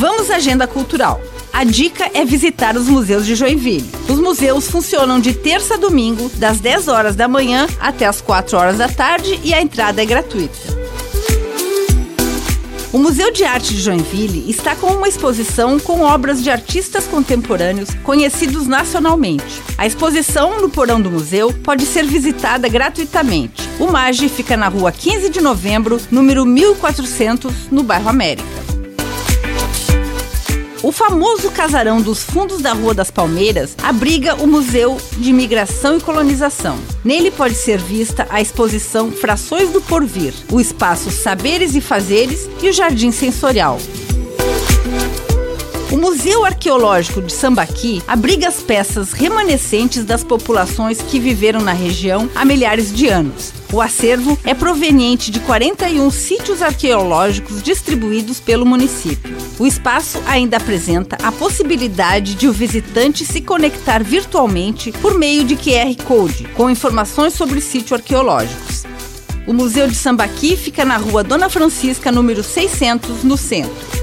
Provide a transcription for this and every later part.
Vamos à agenda cultural. A dica é visitar os museus de Joinville. Os museus funcionam de terça a domingo, das 10 horas da manhã até as 4 horas da tarde e a entrada é gratuita. O Museu de Arte de Joinville está com uma exposição com obras de artistas contemporâneos conhecidos nacionalmente. A exposição no porão do museu pode ser visitada gratuitamente. O MAGE fica na rua 15 de novembro, número 1400, no bairro América. O famoso casarão dos fundos da Rua das Palmeiras abriga o Museu de Imigração e Colonização. Nele pode ser vista a exposição Frações do Porvir, o espaço Saberes e Fazeres e o Jardim Sensorial. O Museu Arqueológico de Sambaqui abriga as peças remanescentes das populações que viveram na região há milhares de anos. O acervo é proveniente de 41 sítios arqueológicos distribuídos pelo município. O espaço ainda apresenta a possibilidade de o visitante se conectar virtualmente por meio de QR Code, com informações sobre sítios arqueológicos. O Museu de Sambaqui fica na rua Dona Francisca, número 600, no centro.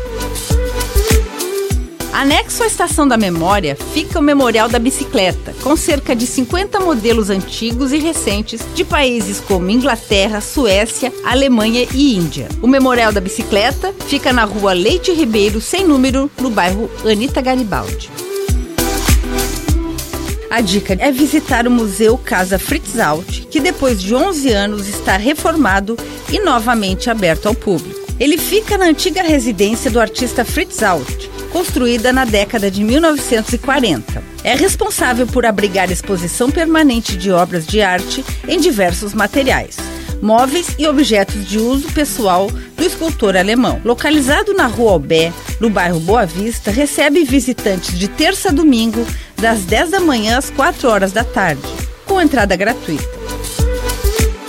Anexo à Estação da Memória fica o Memorial da Bicicleta, com cerca de 50 modelos antigos e recentes de países como Inglaterra, Suécia, Alemanha e Índia. O Memorial da Bicicleta fica na rua Leite Ribeiro, sem número, no bairro Anita Garibaldi. A dica é visitar o Museu Casa Fritz Alt, que depois de 11 anos está reformado e novamente aberto ao público. Ele fica na antiga residência do artista Fritz Alt, construída na década de 1940. É responsável por abrigar exposição permanente de obras de arte em diversos materiais móveis e objetos de uso pessoal do escultor alemão. Localizado na Rua Albé, no bairro Boa Vista, recebe visitantes de terça a domingo, das 10 da manhã às 4 horas da tarde, com entrada gratuita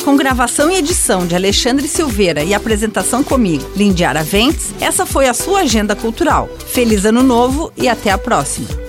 com gravação e edição de Alexandre Silveira e apresentação comigo, Lindiara Ventes, essa foi a sua agenda cultural. Feliz Ano Novo e até a próxima!